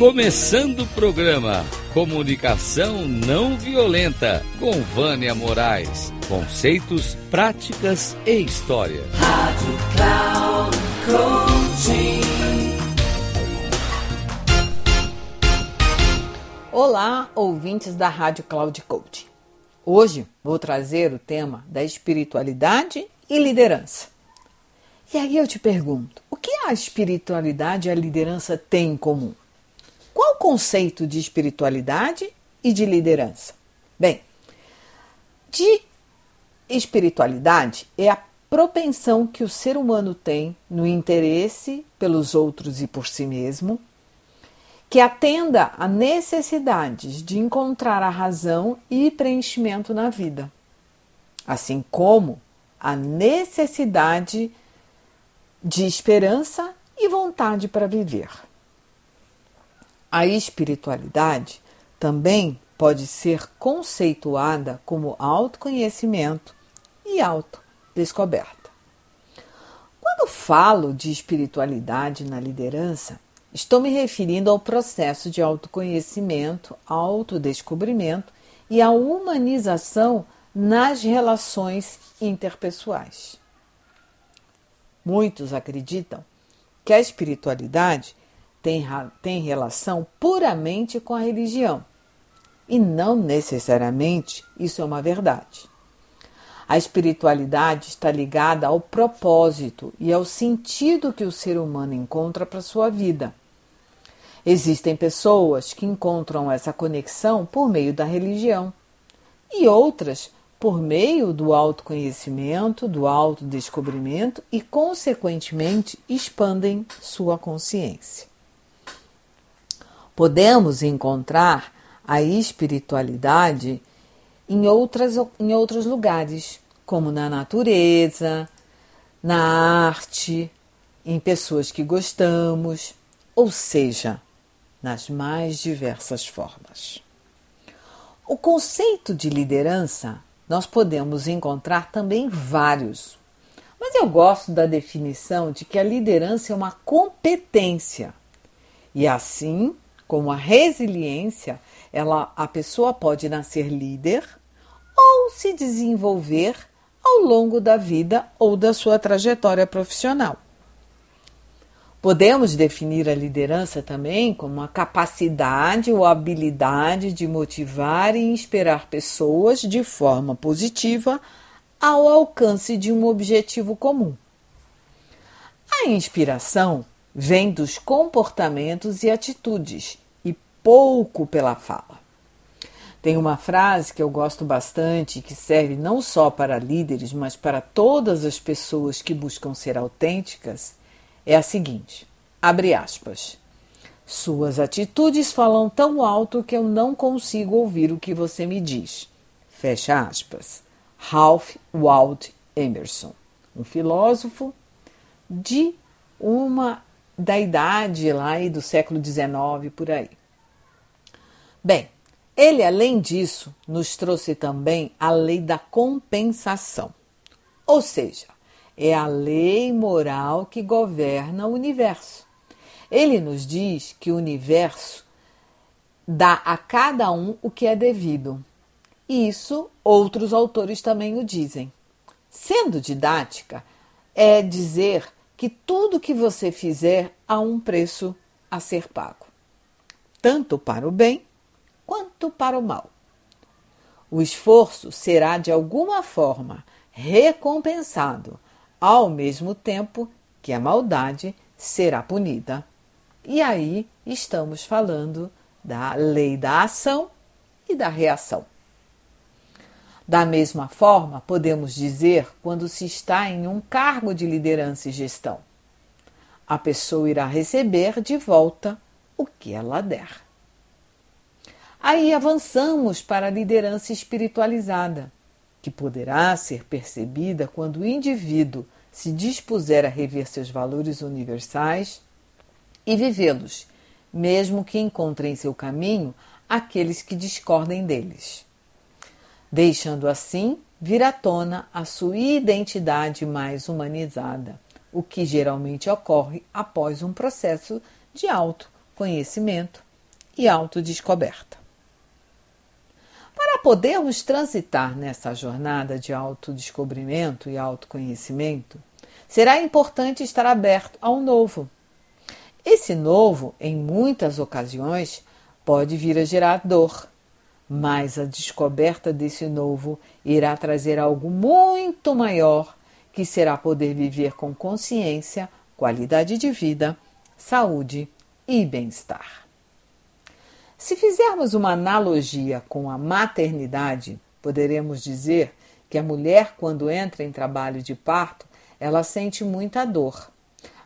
Começando o programa Comunicação Não Violenta com Vânia Moraes. Conceitos, práticas e história. Rádio Cloud Coaching. Olá, ouvintes da Rádio Cloud Coaching. Hoje vou trazer o tema da espiritualidade e liderança. E aí eu te pergunto, o que a espiritualidade e a liderança têm em comum? Qual o conceito de espiritualidade e de liderança? Bem, de espiritualidade é a propensão que o ser humano tem no interesse pelos outros e por si mesmo, que atenda a necessidades de encontrar a razão e preenchimento na vida, assim como a necessidade de esperança e vontade para viver. A espiritualidade também pode ser conceituada como autoconhecimento e autodescoberta. Quando falo de espiritualidade na liderança, estou me referindo ao processo de autoconhecimento, autodescobrimento e à humanização nas relações interpessoais. Muitos acreditam que a espiritualidade tem, tem relação puramente com a religião. E não necessariamente isso é uma verdade. A espiritualidade está ligada ao propósito e ao sentido que o ser humano encontra para sua vida. Existem pessoas que encontram essa conexão por meio da religião e outras por meio do autoconhecimento, do autodescobrimento e, consequentemente, expandem sua consciência. Podemos encontrar a espiritualidade em, outras, em outros lugares, como na natureza, na arte, em pessoas que gostamos, ou seja, nas mais diversas formas. O conceito de liderança nós podemos encontrar também vários. Mas eu gosto da definição de que a liderança é uma competência. E assim como a resiliência, ela, a pessoa pode nascer líder ou se desenvolver ao longo da vida ou da sua trajetória profissional. Podemos definir a liderança também como a capacidade ou habilidade de motivar e inspirar pessoas de forma positiva ao alcance de um objetivo comum. A inspiração vem dos comportamentos e atitudes pouco pela fala. Tem uma frase que eu gosto bastante que serve não só para líderes, mas para todas as pessoas que buscam ser autênticas é a seguinte: abre aspas. Suas atitudes falam tão alto que eu não consigo ouvir o que você me diz. Fecha aspas. Ralph Waldo Emerson, um filósofo de uma da idade lá e do século XIX por aí. Bem, ele além disso nos trouxe também a lei da compensação. Ou seja, é a lei moral que governa o universo. Ele nos diz que o universo dá a cada um o que é devido. Isso outros autores também o dizem. Sendo didática, é dizer que tudo que você fizer há um preço a ser pago, tanto para o bem quanto para o mal. O esforço será de alguma forma recompensado ao mesmo tempo que a maldade será punida. E aí estamos falando da lei da ação e da reação. Da mesma forma, podemos dizer quando se está em um cargo de liderança e gestão. A pessoa irá receber de volta o que ela der. Aí avançamos para a liderança espiritualizada que poderá ser percebida quando o indivíduo se dispuser a rever seus valores universais e vivê-los, mesmo que encontre em seu caminho aqueles que discordem deles, deixando assim vir à tona a sua identidade mais humanizada, o que geralmente ocorre após um processo de autoconhecimento e autodescoberta. Para podermos transitar nessa jornada de autodescobrimento e autoconhecimento, será importante estar aberto ao novo. Esse novo, em muitas ocasiões, pode vir a gerar dor, mas a descoberta desse novo irá trazer algo muito maior, que será poder viver com consciência, qualidade de vida, saúde e bem-estar. Se fizermos uma analogia com a maternidade, poderemos dizer que a mulher, quando entra em trabalho de parto, ela sente muita dor.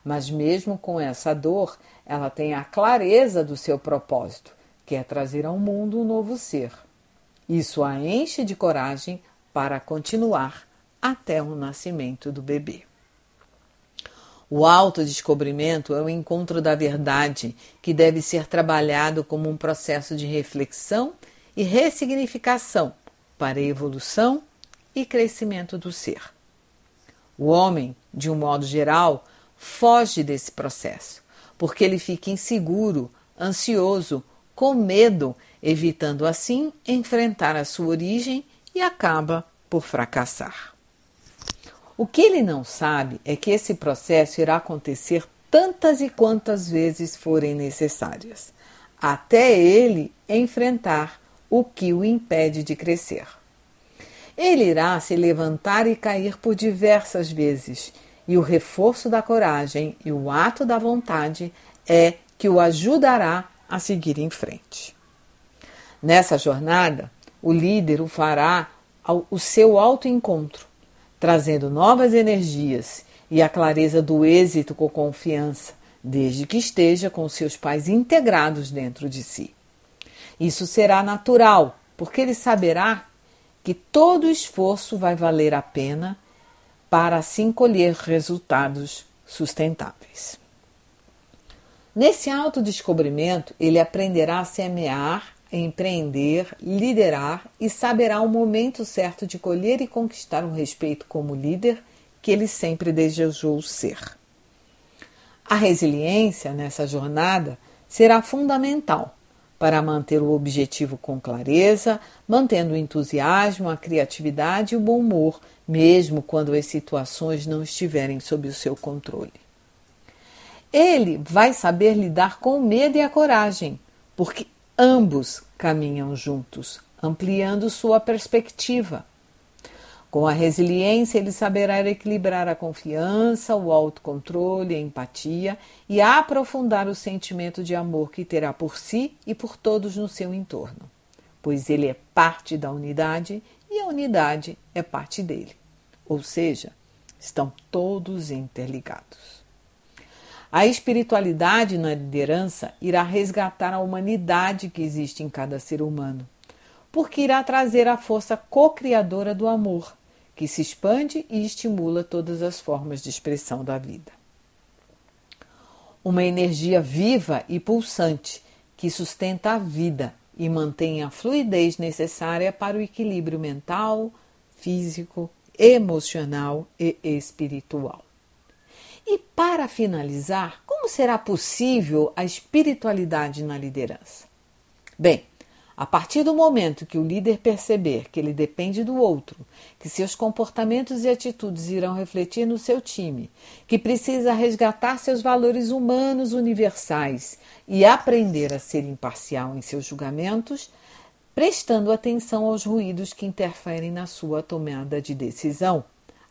Mas mesmo com essa dor, ela tem a clareza do seu propósito, que é trazer ao mundo um novo ser. Isso a enche de coragem para continuar até o nascimento do bebê. O autodescobrimento é o encontro da verdade que deve ser trabalhado como um processo de reflexão e ressignificação para a evolução e crescimento do ser. O homem, de um modo geral, foge desse processo, porque ele fica inseguro, ansioso, com medo, evitando assim enfrentar a sua origem e acaba por fracassar. O que ele não sabe é que esse processo irá acontecer tantas e quantas vezes forem necessárias, até ele enfrentar o que o impede de crescer. Ele irá se levantar e cair por diversas vezes, e o reforço da coragem e o ato da vontade é que o ajudará a seguir em frente. Nessa jornada, o líder o fará ao, o seu autoencontro, trazendo novas energias e a clareza do êxito com confiança, desde que esteja com seus pais integrados dentro de si. Isso será natural, porque ele saberá que todo esforço vai valer a pena para assim colher resultados sustentáveis. Nesse autodescobrimento, ele aprenderá a semear empreender, liderar e saberá o momento certo de colher e conquistar um respeito como líder que ele sempre desejou ser. A resiliência nessa jornada será fundamental para manter o objetivo com clareza, mantendo o entusiasmo, a criatividade e o bom humor, mesmo quando as situações não estiverem sob o seu controle. Ele vai saber lidar com o medo e a coragem, porque Ambos caminham juntos, ampliando sua perspectiva. Com a resiliência, ele saberá equilibrar a confiança, o autocontrole, a empatia e aprofundar o sentimento de amor que terá por si e por todos no seu entorno, pois ele é parte da unidade e a unidade é parte dele. Ou seja, estão todos interligados. A espiritualidade na liderança irá resgatar a humanidade que existe em cada ser humano, porque irá trazer a força co-criadora do amor, que se expande e estimula todas as formas de expressão da vida. Uma energia viva e pulsante que sustenta a vida e mantém a fluidez necessária para o equilíbrio mental, físico, emocional e espiritual. E para finalizar, como será possível a espiritualidade na liderança? Bem, a partir do momento que o líder perceber que ele depende do outro, que seus comportamentos e atitudes irão refletir no seu time, que precisa resgatar seus valores humanos universais e aprender a ser imparcial em seus julgamentos, prestando atenção aos ruídos que interferem na sua tomada de decisão,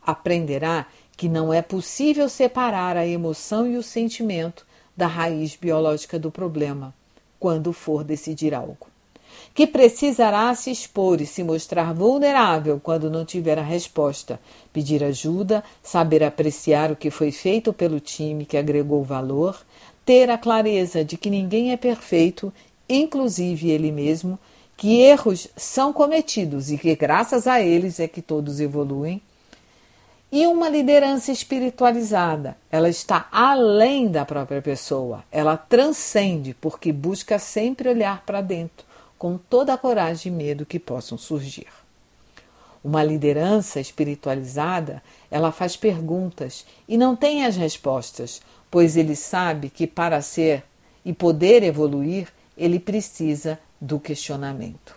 aprenderá que não é possível separar a emoção e o sentimento da raiz biológica do problema quando for decidir algo. Que precisará se expor e se mostrar vulnerável quando não tiver a resposta, pedir ajuda, saber apreciar o que foi feito pelo time que agregou valor, ter a clareza de que ninguém é perfeito, inclusive ele mesmo, que erros são cometidos e que graças a eles é que todos evoluem e uma liderança espiritualizada, ela está além da própria pessoa, ela transcende porque busca sempre olhar para dentro, com toda a coragem e medo que possam surgir. Uma liderança espiritualizada, ela faz perguntas e não tem as respostas, pois ele sabe que para ser e poder evoluir, ele precisa do questionamento.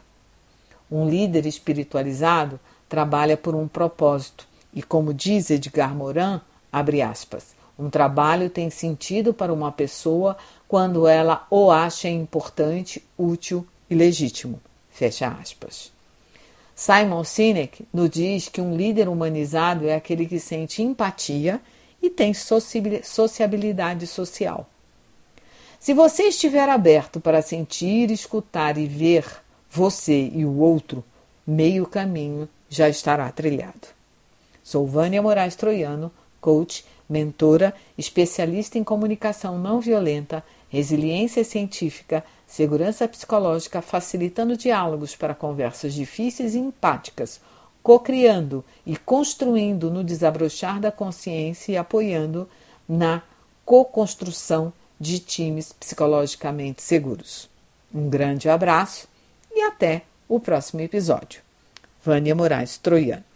Um líder espiritualizado trabalha por um propósito e, como diz Edgar Morin, abre aspas, um trabalho tem sentido para uma pessoa quando ela o acha importante, útil e legítimo. Fecha aspas. Simon Sinek nos diz que um líder humanizado é aquele que sente empatia e tem sociabilidade social. Se você estiver aberto para sentir, escutar e ver você e o outro, meio caminho já estará trilhado. Sou Vânia Moraes Troiano, coach, mentora, especialista em comunicação não violenta, resiliência científica, segurança psicológica, facilitando diálogos para conversas difíceis e empáticas, co-criando e construindo no desabrochar da consciência e apoiando na co-construção de times psicologicamente seguros. Um grande abraço e até o próximo episódio. Vânia Moraes Troiano.